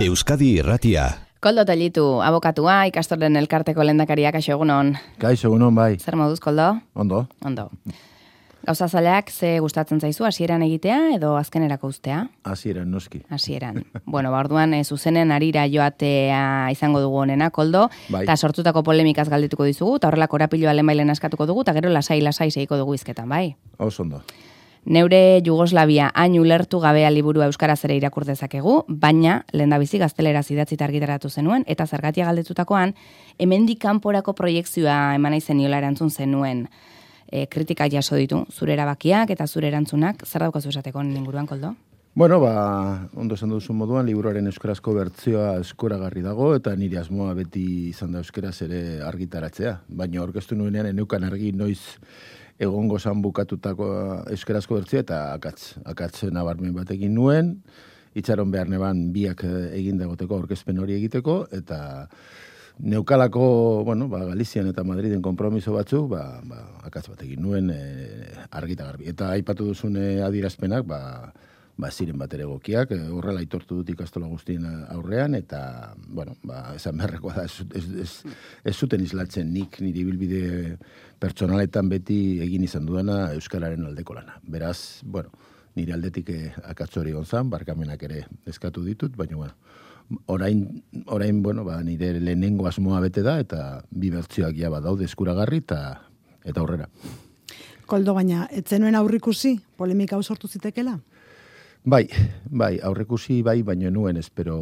Euskadi Irratia. Koldo Tellitu, abokatua, ikastoren elkarteko lendakariak aixo egunon. Kaixo, egunon bai. Zer moduz, Koldo? Ondo. Ondo. Gauza zaleak ze gustatzen zaizu hasieran egitea edo azkenerako ustea? Hasieran noski. Hasieran. bueno, ba orduan e, zuzenen arira joatea izango dugu honena, Koldo, Bai. eta sortutako polemikaz galdetuko dizugu, eta horrelako korapiloa lehenbailen askatuko dugu, eta gero lasai lasai seiko dugu izketan, bai. Oso ondo. Neure Jugoslavia hain ulertu gabea liburua euskaraz ere irakur dezakegu, baina lehendabizi gaztelera idatzita argitaratu zenuen eta zergatia galdetutakoan hemendik kanporako proiektzioa eman nahi zeniola erantzun zenuen. E, kritika jaso ditu, zure erabakiak eta zure erantzunak, zer daukazu esateko inguruan, Koldo? Bueno, ba, ondo esan duzu moduan, liburuaren euskarazko bertzioa eskuragarri dago, eta nire asmoa beti izan da euskaraz ere argitaratzea. Baina orkestu nuenean eneukan argi noiz egongo zan bukatutako euskarazko bertzioa, eta akatz, akatz nabarmen bat egin nuen, itxaron behar neban biak eh, egin dagoteko orkezpen hori egiteko, eta neukalako, bueno, ba, Galizian eta Madriden konpromiso batzuk, ba, ba, akatz bat egin nuen e, argita garbi. Eta aipatu duzun eh, adierazpenak, ba, ba, ziren bat ere egokiak, eh, horrela aitortu dut ikastola guztien aurrean, eta, bueno, ba, esan beharrekoa da, ez, ez, ez, ez zuten islatzen nik nire bilbide pertsonaletan beti egin izan dudana Euskararen aldeko lana. Beraz, bueno, nire aldetik eh, akatz hori gonzan, barkamenak ere eskatu ditut, baina, bueno, orain, orain bueno, ba, nire lehenengo asmoa bete da, eta bi bertzioak ja badaude eskuragarri, eta eta aurrera. Koldo baina, etzenuen aurrikusi, polemika hau sortu zitekela? Bai, bai, aurrekusi bai, baino nuen espero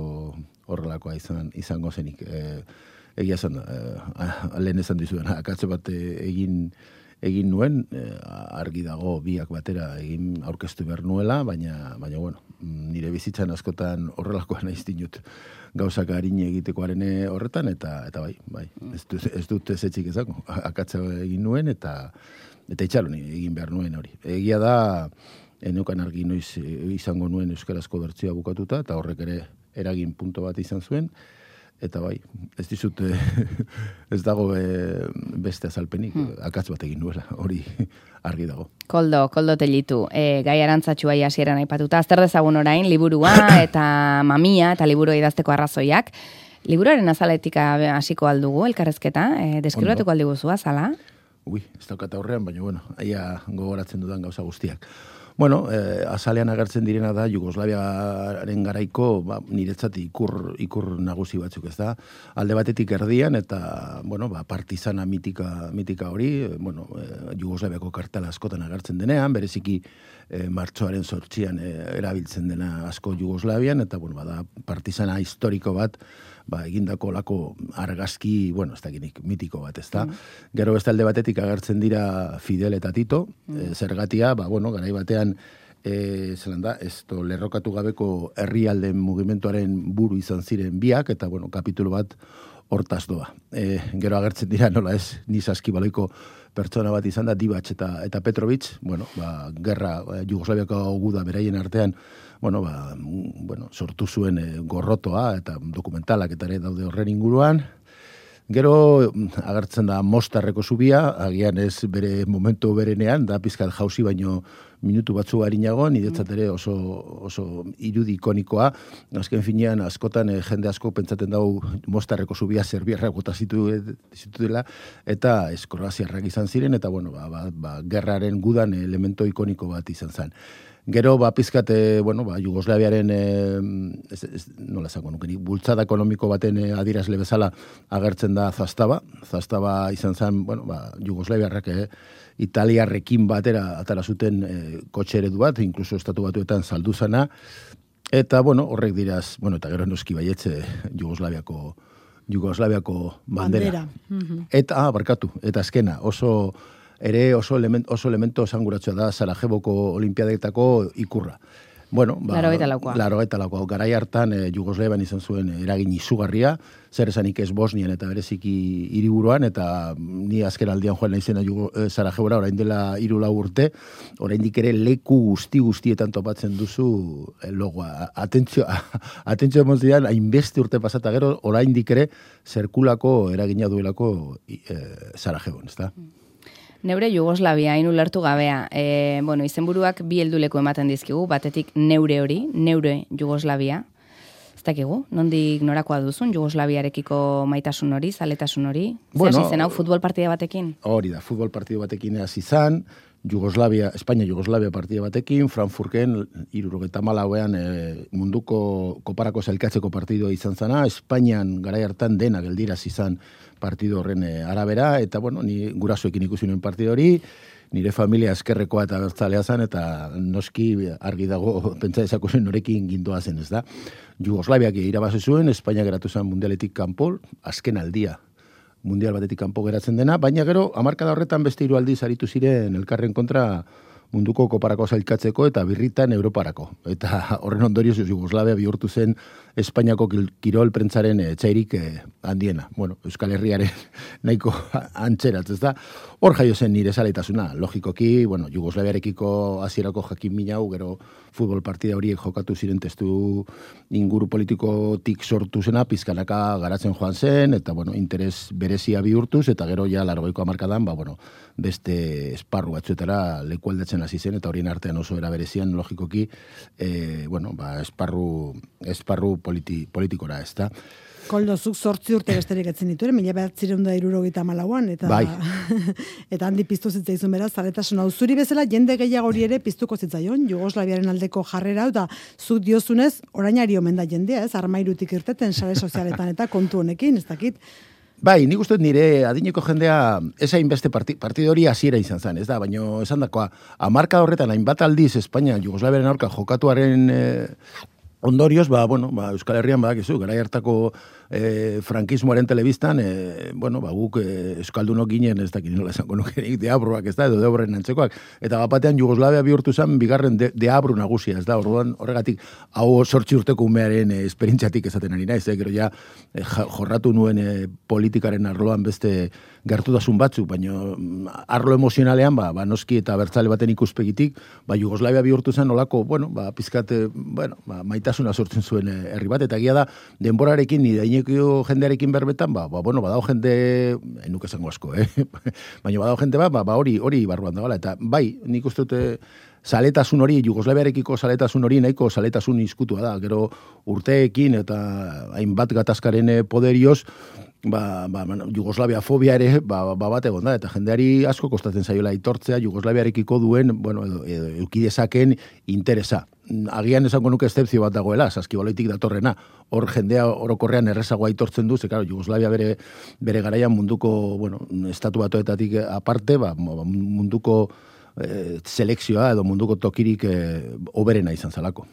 horrelakoa izan, izango zenik. E, egia esan, e, lehen esan dizuen, akatze bat eh, egin egin nuen, e, argi dago biak batera egin aurkeztu behar nuela, baina, baina bueno, nire bizitzan askotan horrelakoa naiz dinut gauzak harine egitekoaren horretan, eta eta bai, bai, ez, dut, ez dut ez etxik ezako, akatza egin nuen, eta eta itxaron egin behar nuen hori. Egia da, eneukan argi noiz e, izango nuen euskarazko bertsioa bukatuta, eta horrek ere eragin punto bat izan zuen, eta bai, ez dizut, e, ez dago e, beste azalpenik, akatz bat egin nuela, hori argi dago. Koldo, Koldo Tellitu, e, gai arantzatxua hasieran aipatuta, azter dezagun orain, liburua eta mamia eta liburu idazteko arrazoiak. Liburuaren azaletik hasiko aldugu, elkarrezketa, e, deskribatuko aldiguzu azala? Ui, ez daukat aurrean, baina bueno, aia gogoratzen dudan gauza guztiak. Bueno, eh, azalean agertzen direna da Jugoslaviaren garaiko ba, niretzat ikur, ikur nagusi batzuk ez da. Alde batetik erdian eta bueno, ba, partizana mitika, mitika hori, eh, bueno, eh, Jugoslaviako kartela askotan agertzen denean, bereziki eh, martxoaren sortxian eh, erabiltzen dena asko Jugoslavian, eta bueno, bada partizana historiko bat, ba, egindako lako argazki, bueno, ez dakinik, mitiko bat, ez da. Gero beste alde batetik agertzen dira Fidel eta Tito, eh, zergatia, ba, bueno, garai batean, e, zelan da, ez to, lerrokatu gabeko herrialden mugimenduaren buru izan ziren biak, eta, bueno, kapitulo bat hortaz doa. E, gero agertzen dira, nola ez, ni saskibaloiko pertsona bat izan da, Dibatx eta, eta Petrovic, bueno, ba, gerra, eh, Jugoslaviako guda beraien artean, bueno, ba, mm, bueno, sortu zuen eh, gorrotoa eta dokumentalak eta ere daude horren inguruan. Gero mm, agertzen da Mostarreko zubia, agian ez bere momentu berenean, da pizkat jauzi baino minutu batzu harinago, niretzat ere oso, oso irudi ikonikoa. Azken finean, askotan eh, jende asko pentsaten dau Mostarreko zubia zerbiarrak bota zitu, zitutela, eta eskorraziarrak izan ziren, eta bueno, ba, ba, ba, gerraren gudan elemento ikoniko bat izan zen. Gero, ba, pizkate, bueno, ba, Jugoslaviaren, e, ez, ez, nola esango nuke, nik, bultzada ekonomiko baten e, adirazle bezala agertzen da zastaba. Zastaba izan zen, bueno, ba, Jugoslaviarrak e, italiarrekin batera atara zuten e, kotxe eredu bat, inkluso estatu batuetan saldu zana. Eta, bueno, horrek diraz, bueno, eta gero noski baietze Jugoslaviako, Jugoslaviako bandera. Mhm. Eta, ah, barkatu, eta azkena, oso ere oso, element, oso elemento esanguratzea da Sarajevoko olimpiadetako ikurra. Bueno, ba, Laurogeita laukoa. laurogeita laukoa. Garai hartan e, Jugoslavian izan zuen eragin izugarria, zer esanik ez Bosnian eta bereziki hiriburuan eta ni azken aldian joan naizena Jugo, e, Sarajevora orain dela hiru lau urte, oraindik ere leku guzti guztietan topatzen duzu e, logoa. Atentzio, atentzio emozioan, hainbeste urte pasata gero, oraindik ere zerkulako eragina duelako e, Sarajevon, ezta? Neure Jugoslavia, hain ulertu gabea. E, bueno, izenburuak bi helduleku ematen dizkigu, batetik neure hori, neure Jugoslavia. Ez dakigu, nondik norakoa duzun, Jugoslaviarekiko maitasun hori, zaletasun hori? Bueno, zen hau futbol partida batekin? Hori da, futbol partido batekin hasi izan, Jugoslavia, Espainia Jugoslavia partida batekin, Frankfurten irurogeta malauean e, munduko koparako zailkatzeko partidoa izan zana, Espainian garai hartan dena geldiraz izan partido horren e, arabera, eta bueno, ni gurasoekin ikusi nuen partido hori, nire familia eskerrekoa eta bertzalea zen, eta noski argi dago pentsa ezakusen norekin gindoa zen, ez da. Jugoslaviak irabazi zuen, Espainia geratu zen mundialetik kanpol, azken aldia mundial batetik kanpo geratzen dena, baina gero, amarkada horretan beste hiru aldiz aritu ziren elkarren kontra munduko koparako zailkatzeko eta birritan Europarako. Eta horren ondorioz Jugoslavia bihurtu zen Espainiako kirol prentzaren eh, txairik eh, handiena. Bueno, Euskal Herriaren nahiko antzeratz, ez da? Hor jaio zen nire zaletasuna. Logikoki, bueno, Jugoslaviarekiko hasierako jakin mina gero futbol partida horiek jokatu ziren testu inguru politikotik sortu zena, pizkanaka garatzen joan zen, eta, bueno, interes berezia bihurtuz, eta gero ja largoiko amarkadan, ba, bueno, beste esparru batzuetara lekualdatzen hasi zen, eta horien artean oso era berezian, logikoki, e, bueno, ba, esparru, esparru politi, politikora, ez da? Koldo, zuk sortzi urte besterik etzen ditu, ere, mila behatzireun da irurogeita malauan, eta, Bai. eta handi piztu zitzaizun beraz, zaletasun hau. Zuri bezala, jende gehiago hori ere piztuko zitzaion, Jugoslaviaren aldeko jarrera, eta zuk diozunez, orainari omen da jendea, ez, armairutik irteten sare sozialetan eta kontu honekin, ez dakit, Bai, nik uste nire adineko jendea ez hainbeste parti, partido hori hasiera izan zen, ez da, baina esan dakoa, amarka horretan hainbat aldiz Espainia, Jugoslaviaren aurka jokatuaren eh, ondorioz, ba, bueno, ba, Euskal Herrian badakizu, gara hartako eh, frankismoaren telebistan, eh, bueno, ba, guk eh, Euskaldunok ginen, ez dakit nola esango nukenik, deabruak, ez da, edo deabren antzekoak, eta bapatean Jugoslavia bihurtu zen, bigarren de, deabru nagusia, ez da, orduan horregatik, hau sortzi urteko umearen eh, esperientziatik esaten ari naiz, eh, gero ja, ja- jorratu nuen eh, politikaren arloan beste gertutasun batzuk, baina mm, arlo emozionalean, ba, ba, noski eta bertzale baten ikuspegitik, ba, Jugoslavia bihurtu zen olako, bueno, ba, pizkat, eh, bueno, ba, maitasuna sortzen zuen eh, herri bat, eta egia da, denborarekin, ni daineko jendearekin berbetan, ba, ba, bueno, badao jende, enuk esango asko, eh? baina badao jende bat, ba, ba, hori, hori barruan da, eta bai, nik uste dute, zaletasun hori, Jugoslaviarekiko zaletasun hori nahiko zaletasun izkutua da, gero urteekin eta hainbat gatazkaren eh, poderioz, ba, ba, Jugoslavia fobia ere ba, ba bat egon da, eta jendeari asko kostatzen zaiola aitortzea Jugoslaviarekiko duen, bueno, edo, edo eukidezaken interesa. Agian esango nuke estepzio bat dagoela, saskibaloitik datorrena, hor jendea orokorrean errezago aitortzen du, ze, claro, Jugoslavia bere, bere garaian munduko, bueno, estatu batoetatik aparte, ba, munduko eh, selekzioa edo munduko tokirik eh, oberena izan zalako.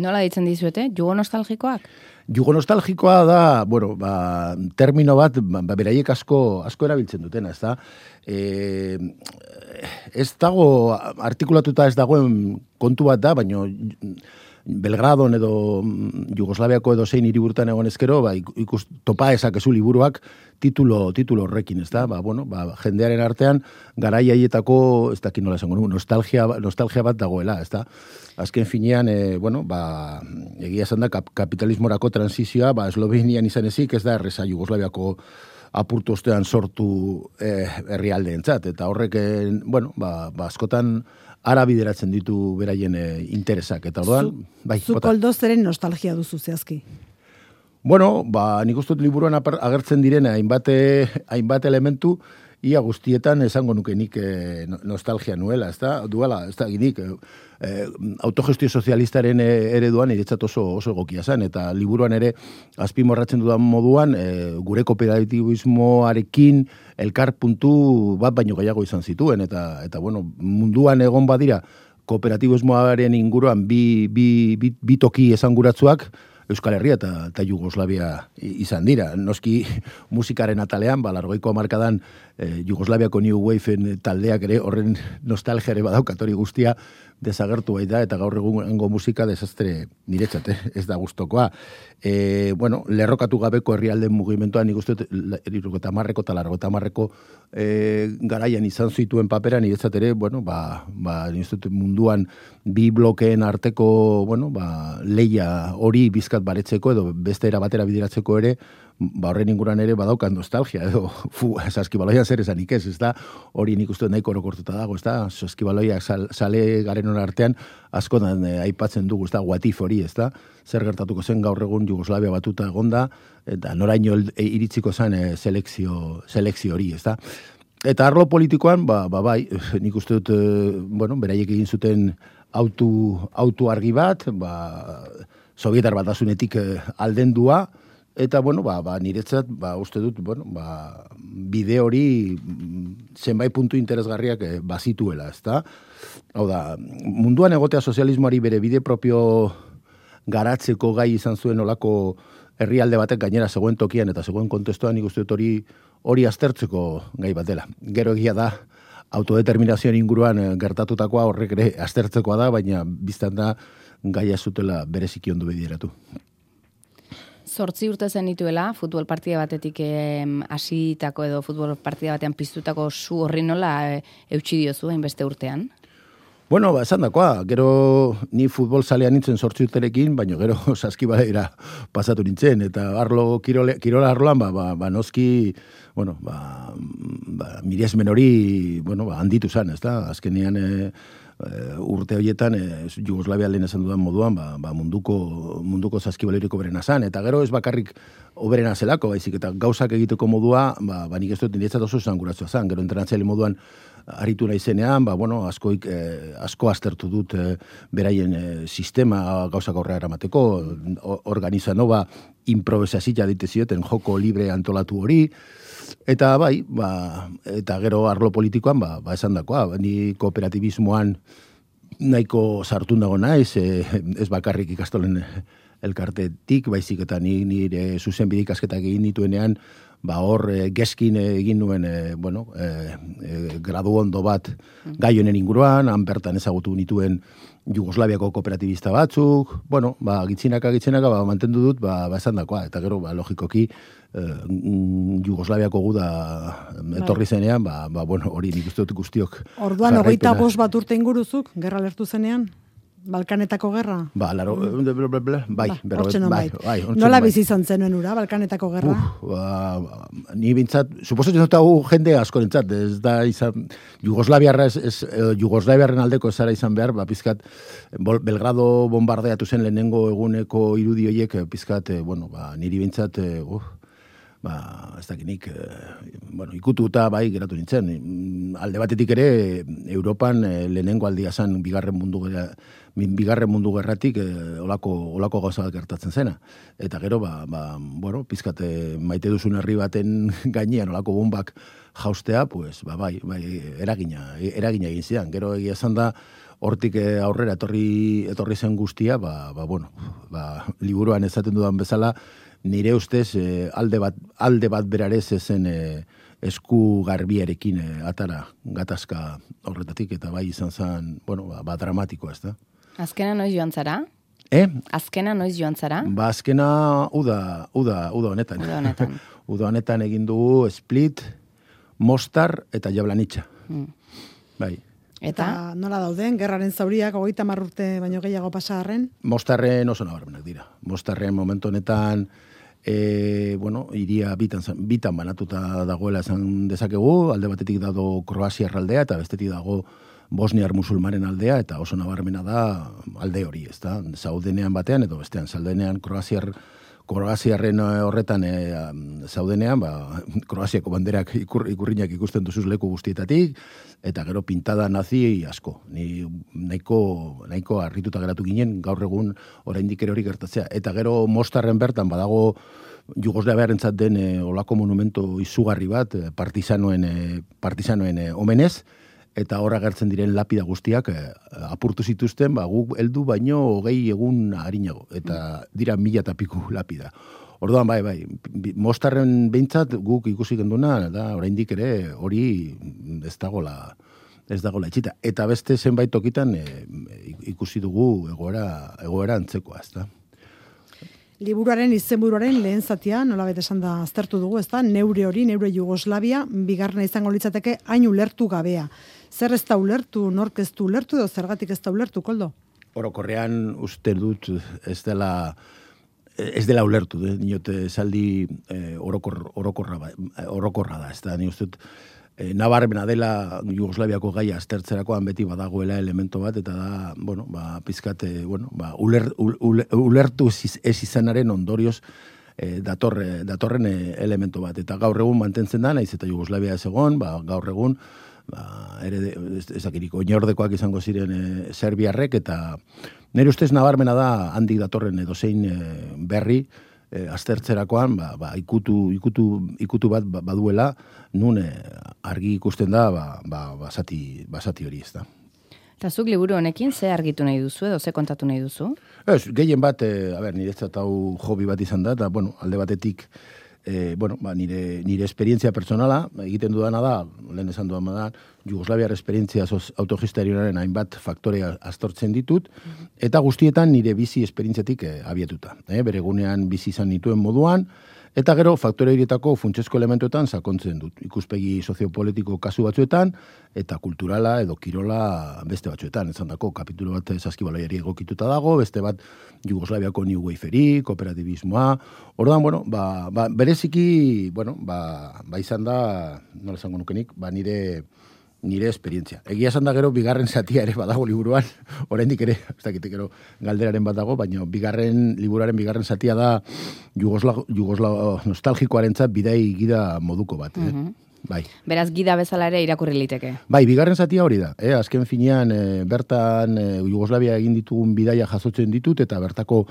Nola ditzen dizuete? Jugo nostalgikoak? Jugo nostalgikoa da, bueno, ba, termino bat, ba, ba, beraiek asko, asko erabiltzen dutena, ez da? E, ez dago, artikulatuta ez dagoen kontu bat da, baino Belgradon edo mm, Jugoslaviako edo zein hiriburutan egon ezkero, ba, ik- ikus, topa ezakezu liburuak titulo, titulo horrekin, ez da? Ba, bueno, ba, jendearen artean, garai haietako, ez dakit nola esango, nostalgia, nostalgia bat dagoela, ez da? Azken finean, e, bueno, ba, egia esan da, kap, kapitalismorako transizioa, ba, Eslovenian izan ezik, ez da, erreza Jugoslaviako apurtu ostean sortu eh, herrialdeentzat eta horrek, eh, bueno, ba, ba, askotan ara bideratzen ditu beraien eh, interesak, eta orduan, bai, zu koldo nostalgia duzu zehazki. Bueno, ba, nik uste liburuan agertzen diren hainbat, eh, hainbat elementu, ia guztietan esango nuke nik no- nostalgia nuela, ez da, duela, ez da, nik, eh, eh, autogestio sozialistaren ereduan niretzat oso, oso egokia zen, eta liburuan ere azpimorratzen dudan moduan, eh, gure kooperatibismoarekin elkar puntu bat baino gehiago izan zituen, eta, eta bueno, munduan egon badira, kooperatibismoaren inguruan bi, bi, bi, bi toki esanguratsuak, Euskal Herria eta, eta Jugoslavia izan dira. Noski musikaren atalean, ba, largoiko amarkadan eh, Jugoslaviako New Waveen taldeak ere horren nostalgia ere badaukat guztia desagertu bai da, eta gaur egungo musika desastre niretzat, eh? ez da gustokoa. E, bueno, lerrokatu gabeko herrialden mugimenduan nik uste irurgota marreko eta largota marreko e, garaian izan zituen papera niretzat ere, bueno, ba, ba, uste munduan bi blokeen arteko, bueno, ba, leia hori bizkat baretzeko edo beste era batera bideratzeko ere, ba horren inguran ere badaukan nostalgia edo fu, saskibaloian zer esanik ez, ez da hori nik uste nahiko orokortuta dago, ez da saskibaloiak sal, sale garen denon artean, askotan e, aipatzen dugu, ez da, guatif hori, ez da, zer gertatuko zen gaur egun Jugoslavia batuta egonda, eta noraino e, iritziko zen e, selekzio, selekzio hori, ez da. Eta arlo politikoan, ba, ba bai, nik uste dut, e, bueno, beraiek egin zuten autu, autu argi bat, ba, sovietar batasunetik e, aldendua, Eta, bueno, ba, ba, niretzat, ba, uste dut, bueno, ba, bide hori zenbait puntu interesgarriak eh, bazituela, ez da? Hau da, munduan egotea sozialismoari bere bide propio garatzeko gai izan zuen olako herrialde batek gainera zegoen tokian eta zegoen kontestuan nik uste dut hori hori aztertzeko gai bat dela. Gero egia da, autodeterminazioan inguruan eh, gertatutakoa horrek ere aztertzekoa da, baina biztan da gaia zutela bereziki ondo bedieratu. Zortzi urte zen dituela, futbol partida batetik hasitako edo futbol partida batean piztutako zu horri nola e, eutxi diozu beste urtean? Bueno, ba, esan dakoa, gero ni futbol salean nintzen sortzi urterekin, baina gero saskibaleira pasatu nintzen, eta arlo, kirole, kirola arloan, ba, ba, ba noski, bueno, ba, ba, miriesmen hori, bueno, ba, handitu zen, ez da? Azkenean, e, Eh, urte horietan e, Jugoslavia lehen esan dudan moduan ba, ba munduko munduko zaskibaleriko berena zan eta gero ez bakarrik oberena zelako baizik eta gauzak egiteko modua ba, ba nik ez dut niretzat oso zanguratzua zan gero entrenatzaile moduan aritu naizenean ba, bueno, askoik, eh, asko aztertu dut beraien sistema gauzak aurrera eramateko. Organiza nova improvisazia dite zioten joko libre antolatu hori Eta bai, ba, eta gero arlo politikoan, ba, ba esan dakoa, ba, ni kooperatibismoan nahiko sartu dago naiz, e, ez bakarrik ikastolen elkartetik, baizik eta ni nire zuzen bidikasketak egin dituenean, ba hor e, geskin egin nuen e, bueno, e, e, gradu ondo bat gai honen inguruan, han bertan ezagutu nituen Jugoslaviako kooperatibista batzuk, bueno, ba, gitzinaka, gitzinaka, ba, mantendu dut, ba, ba esan dakoa, eta gero, ba, logikoki, Jugoslaviako guda bai. etorri zenean, ba, ba, bueno, hori nik uste dut guztiok. Orduan, hogeita bost bat urte inguruzuk, gerra lertu zenean? Balkanetako gerra? Ba, laro, mm. bai, bai, ba, bai, bai, Nola bai. bizi izan zenuen ura, Balkanetako gerra? Uh, ba, ni bintzat, suposatzen dut hau jende asko dintzat, ez da izan, Jugoslaviarra ez, ez Jugoslaviarren aldeko ez zara izan behar, ba, pizkat, Belgrado bombardeatu zen lehenengo eguneko irudi horiek, pizkat, eh, bueno, ba, niri bintzat, uh, ba, ez dakinik, e, bueno, ikututa bai geratu nintzen. Mm, alde batetik ere, Europan e, lehenengo aldia zan bigarren mundu gara, bigarren mundu gerratik e, olako, olako gauza gertatzen zena. Eta gero, ba, ba, bueno, pizkate maite duzun herri baten gainean olako bombak jaustea, pues, ba, bai, bai, eragina, eragina egin zidan. Gero egia zan da, hortik aurrera etorri, etorri zen guztia, ba, ba, bueno, ba, liburuan ezaten dudan bezala, nire ustez e, alde bat alde bat berarez ezen e, esku garbiarekin e, atara gatazka horretatik eta bai izan zen, bueno, ba, ba dramatikoa, ez da. Azkena noiz joan zara? Eh? Azkena noiz joan zara? Ba, azkena uda, uda, uda honetan. Uda honetan. uda honetan egin dugu split, mostar eta jablanitxa. Hmm. Bai. Eta? eta nola dauden, gerraren zauriak, ogeita marrurte baino gehiago pasarren? Mostarren oso nabarmenak dira. Mostarren momentu honetan, e, bueno, iria bitan, bitan banatuta dagoela esan dezakegu, alde batetik dago Kroazia aldea eta bestetik dago Bosniar musulmanen aldea, eta oso nabarmena da alde hori, ez da? Zaudenean batean, edo bestean, zaudenean Kroaziar Kroaziarren eh, horretan e, zaudenean, ba, Kroaziako banderak ikur, ikurriñak ikusten duzuz leku guztietatik, eta gero pintada nazi asko. Ni nahiko, nahiko arrituta geratu ginen, gaur egun oraindik ere hori gertatzea. Eta gero mostarren bertan badago Jugosla beharentzat den e, olako monumento izugarri bat, partizanoen, e, partizanoen omenez, eta horra gertzen diren lapida guztiak eh, apurtu zituzten, ba, guk heldu baino hogei egun harinago, eta dira mila eta piku lapida. Orduan, bai, bai, mostarren behintzat guk ikusi genduna, da, oraindik ere hori ez dagola, ez dagola etxita. Eta beste zenbait tokitan eh, ikusi dugu egoera, egoera antzekoa, ez da. Liburuaren izenburuaren lehen zatia, nola bete esan da aztertu dugu, ez da, neure hori, neure Jugoslavia, bigarna izango litzateke, hain ulertu gabea zer ez da ulertu, nork ez du ulertu, edo zergatik ez da ulertu, koldo? Orokorrean uste dut ez dela ez dela ulertu, eh? niote saldi eh, orokor, orokorra, ba, orokorra da, ez da, ni uste e, nabarmena dela Jugoslaviako gaia aztertzerakoan beti badagoela elemento bat, eta da, bueno, ba, pizkate, bueno, ba, uler, ulertu ez izanaren ondorioz e, datorre, datorren elemento bat. Eta gaur egun mantentzen da, naiz eta Jugoslavia ez egon, ba, gaur egun, ba, ere, ezakiriko, inordekoak izango ziren e, Serbiarrek, eta nire ustez nabarmena da handik datorren edo zein e, berri, e, aztertzerakoan ba, ba, ikutu, ikutu, ikutu bat ba, baduela nun argi ikusten da ba, ba, basati, basati hori ez da. Eta zuk liburu honekin ze argitu nahi duzu edo ze kontatu nahi duzu? Ez, gehien bat, e, a ber, nire ez hau hobi bat izan da, eta bueno, alde batetik e, bueno, ba, nire, nire esperientzia personala, egiten dudana da, lehen esan dudan da, Jugoslaviar esperientzia autogistarioaren hainbat faktorea astortzen ditut, eta guztietan nire bizi esperientziatik e, abiatuta. E, bere gunean bizi izan nituen moduan, Eta gero, faktore horietako funtsezko elementuetan sakontzen dut. Ikuspegi soziopolitiko kasu batzuetan, eta kulturala edo kirola beste batzuetan. Ez dako, kapitulo bat saskibalaiari egokituta dago, beste bat Jugoslaviako New Waferi, kooperatibismoa. Ordan bueno, ba, ba, bereziki, bueno, ba, ba izan da, nola zango nukenik, ba nire nire esperientzia. Egia esan da gero, bigarren zatia ere badago liburuan, oraindik ere, ez dakit gero galderaren bat dago, baina bigarren liburuaren bigarren zatia da Jugosla, Jugosla nostalgikoaren zat bidai gida moduko bat. Eh? Mhm. Bai. Beraz, gida bezala ere irakurri liteke. Bai, bigarren zatia hori da. Eh? Azken finean, eh, bertan eh, Jugoslavia egin ditugun bidaia jasotzen ditut, eta bertako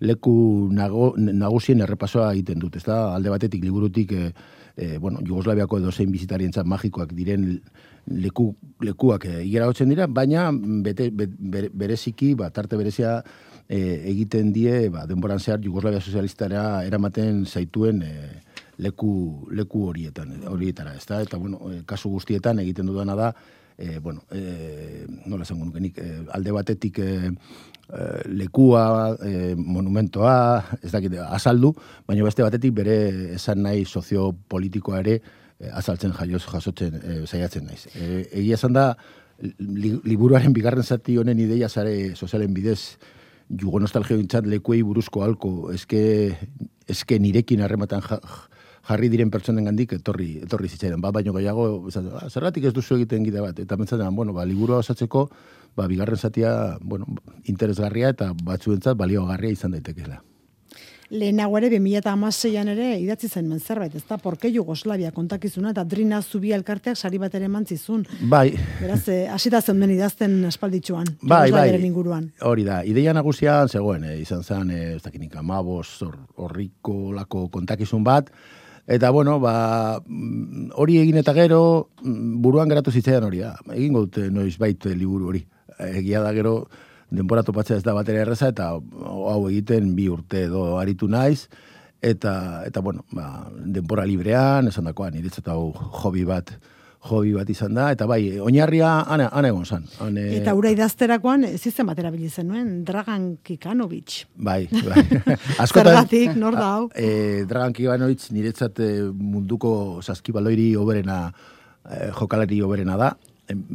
leku nago, nagusien errepasoa egiten dut. Ez da, alde batetik, liburutik, eh, eh, bueno, Jugoslaviako edo zein bizitarien magikoak diren leku, lekuak e, dira, baina bete, bereziki, ba, tarte berezia e, egiten die, ba, denboran zehar Jugoslavia Sozialistara eramaten zaituen e, leku, leku horietan, horietara, ez da? Eta, bueno, kasu guztietan egiten dudana da, e, bueno, e, nola esango nukenik, e, alde batetik e, lekua, e, monumentoa, ez dakit, azaldu, baina beste batetik bere esan nahi soziopolitikoa ere, azaltzen jaioz jasotzen e, saiatzen naiz. E, egia esan da, liburuaren bigarren zati honen ideia zare sozialen bidez, jugo nostalgio intzat lekuei buruzko alko, eske, eske nirekin harrematan jarri diren pertsonen gandik etorri, etorri zitzaidan. Ba, baino gaiago, ah, zerratik ez duzu egiten gide bat. Eta mentzaten, bueno, ba, liburua osatzeko, ba, bigarren zatia, bueno, interesgarria eta batzuentzat baliogarria izan daitekeela. Lehenago ere, 2006an ere, idatzi zen men zerbait, ez da, porke Jugoslavia kontakizuna, eta drina zubi elkarteak sari bat ere mantzizun. Bai. Beraz, eh, asita zen den idazten espalditxuan. Bai, bai. Inguruan. Hori da, ideia nagusia zegoen, eh, izan zen, eh, ez dakinik, amabos, horriko lako kontakizun bat, Eta, bueno, ba, mm, hori egin eta gero, mm, buruan geratu zitzaidan hori, da. Egin dute noiz baita liburu hori. Egia da gero, denbora topatzea ez da batera erreza, eta hau egiten bi urte edo aritu naiz, eta, eta bueno, ba, denbora librean, esan dakoan, iretzat hau hobi bat, hobi bat izan da, eta bai, oinarria ana, ana egon zan. Ane... Eta ura idazterakoan, zizten batera bilizen nuen, Dragan Kikanovic. Bai, bai. Askotan, Zergatik, nor da hau? E, Dragan Kikanovic niretzat eh, munduko saskibaloiri oberena, e, jokalari oberena da,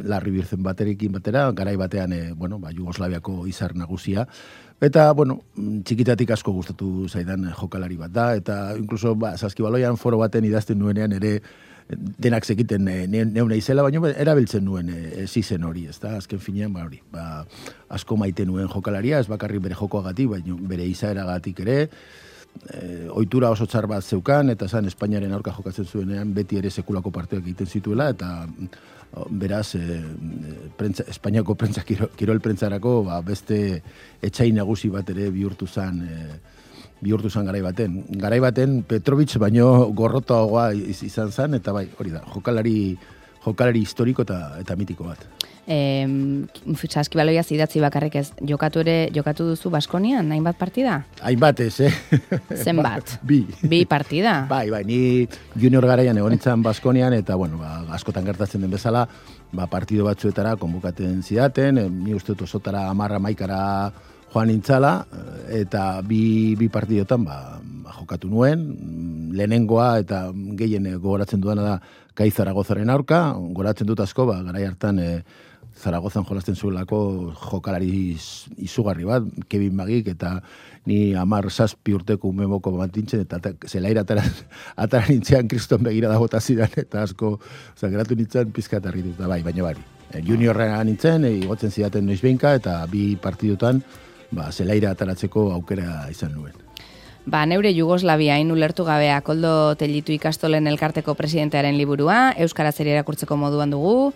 larri birzen baterekin batera, garai batean, e, bueno, ba, Jugoslaviako izar nagusia, eta, bueno, txikitatik asko gustatu zaidan jokalari bat da, eta inkluso, ba, saskibaloian foro baten idazten nuenean ere, denak zekiten e, neuna izela, baina erabiltzen nuen e, zizen hori, ez da, azken finean, ba, hori, ba, asko maite nuen jokalaria, ez bakarri bere jokoagatik, baina bere izaeragatik ere, e, ohitura oso txar bat zeukan, eta zan Espainiaren aurka jokatzen zuenean, beti ere sekulako parteak egiten zituela, eta beraz, e, prentza, Espainiako prentza, kirol, prentzarako, ba, beste etxain nagusi bat ere bihurtu zen, e, bihurtu zen garai baten. Garai baten Petrovic baino gorrotoagoa izan zen, eta bai, hori da, jokalari, jokalari historiko eta, eta mitiko bat eh, saskibaloia zidatzi bakarrik ez, jokatu ere, jokatu duzu Baskonian, nahin bat partida? Hainbat ez, eh? Zenbat? Bi. Bi partida? Bai, bai, ni junior garaian egonitzen Baskonian, eta, bueno, ba, askotan gertatzen den bezala, ba, partido batzuetara konbukaten zidaten, eh, ni uste dut osotara amarra maikara joan intzala, eh, eta bi, bi partidotan ba, ba, jokatu nuen, lehenengoa eta gehien gogoratzen duena da Kaizara gozaren aurka, goratzen dut asko, ba, garai hartan e, Zaragozan jolasten zuelako jokalari izugarri bat, Kevin Magik eta ni amar zazpi urteko umemoko bat eta zelaira atara, atara nintzean kriston begira da bota zidan, eta asko, oza, geratu nintzen pizkat argituta, bai, baina bari. E, juniorra nintzen, e, igotzen zidaten noiz eta bi partidutan, ba, zelaira ataratzeko aukera izan nuen. Ba, neure Jugoslavia ulertu gabea koldo telitu ikastolen elkarteko presidentearen liburua, Euskara zer irakurtzeko moduan dugu,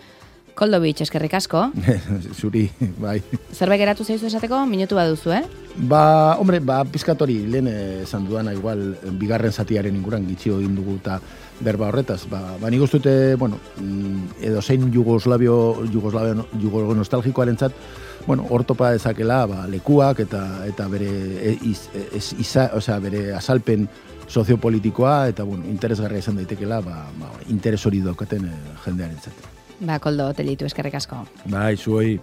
Koldo bitx, eskerrik asko. Zuri, bai. Zerbait geratu zaizu esateko, minutu baduzu, eh? Ba, hombre, ba, pizkatori, lehen esan duana, igual, bigarren zatiaren inguran gitxio egin dugu eta berba horretaz. Ba, ba nik ustute, bueno, mm, edo zein Jugoslavio, Jugoslavio, Jugoslavio nostalgikoaren zat, bueno, ortopa dezakela, ba, lekuak eta eta bere, e, iz, e, ez, iza, o sea, bere asalpen soziopolitikoa, eta, bueno, interesgarria izan daitekela, ba, ba, interes hori daukaten e, jendearen zat. Ba, koldo, telitu eskerrik asko. Bai, zuoi.